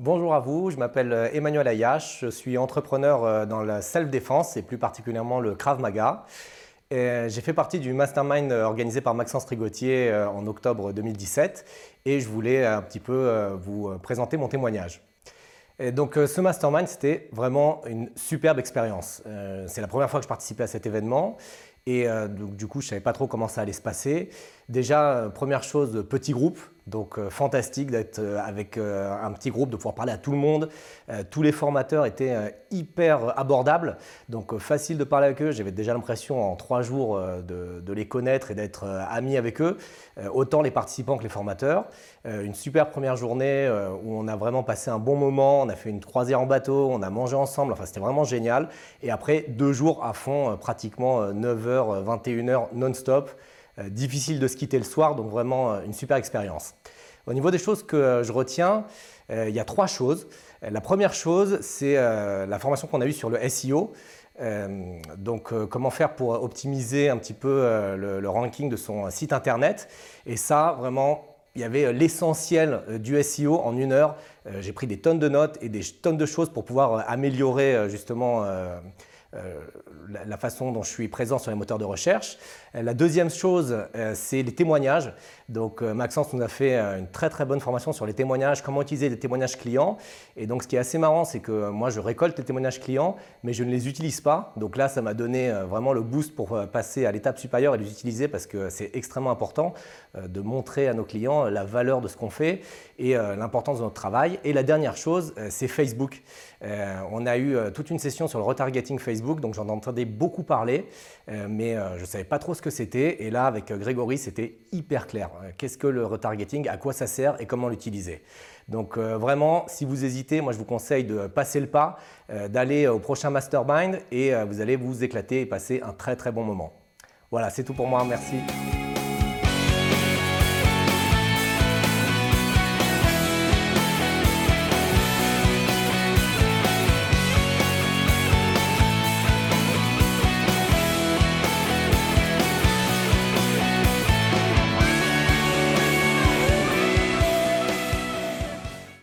Bonjour à vous, je m'appelle euh, Emmanuel Ayash, je suis entrepreneur euh, dans la self-défense et plus particulièrement le Krav Maga. J'ai fait partie du mastermind euh, organisé par Maxence Trigotier en octobre 2017 et je voulais un petit peu vous présenter mon témoignage. donc ce mastermind, c'était vraiment une superbe expérience. C'est la première fois que je participais à cet événement et du coup, je ne savais pas trop comment ça allait se passer. Déjà, première chose, petit groupe. Donc euh, fantastique d'être euh, avec euh, un petit groupe, de pouvoir parler à tout le monde. tous les formateurs étaient hyper abordables, donc facile de parler avec eux. J'avais déjà l'impression en trois jours de, les connaître et d'être ami avec eux, autant les participants que les formateurs. une super première journée où on a vraiment passé un bon moment. On a fait une croisière en bateau, on a mangé ensemble. Enfin, c'était vraiment génial. Et après deux jours à fond, pratiquement 9h, 21h non-stop. Euh, difficile de se quitter le soir, donc vraiment euh, une super expérience. Au niveau des choses que euh, je retiens, il y a trois choses. La première chose, c'est la formation qu'on a eue sur le SEO. donc, comment faire pour optimiser un petit peu le, ranking de son site internet. Et ça, vraiment, il y avait l'essentiel du SEO en une heure. J'ai pris des tonnes de notes et des tonnes de choses pour pouvoir améliorer justement euh, la, façon dont je suis présent sur les moteurs de recherche. Euh, la deuxième chose, euh, c'est les témoignages. Donc Maxence nous a fait une très très bonne formation sur les témoignages, comment utiliser des témoignages clients. Et donc ce qui est assez marrant, c'est que moi je récolte les témoignages clients, mais je ne les utilise pas. Donc là, ça m'a donné vraiment le boost pour passer à l'étape supérieure et les utiliser parce que c'est extrêmement important de montrer à nos clients la valeur de ce qu'on fait et l'importance de notre travail. Et la dernière chose, c'est Facebook. On a eu toute une session sur le retargeting Facebook donc j'en entendais beaucoup parler, euh, mais euh, je ne savais pas trop ce que c'était. Et là, avec euh, Grégory, c'était hyper clair. Qu'est-ce que le retargeting, à quoi ça sert et comment l'utiliser donc vraiment, si vous hésitez, moi je vous conseille de passer le pas, d'aller au prochain Mastermind et vous allez vous éclater et passer un très très bon moment. Voilà, c'est tout pour moi, merci.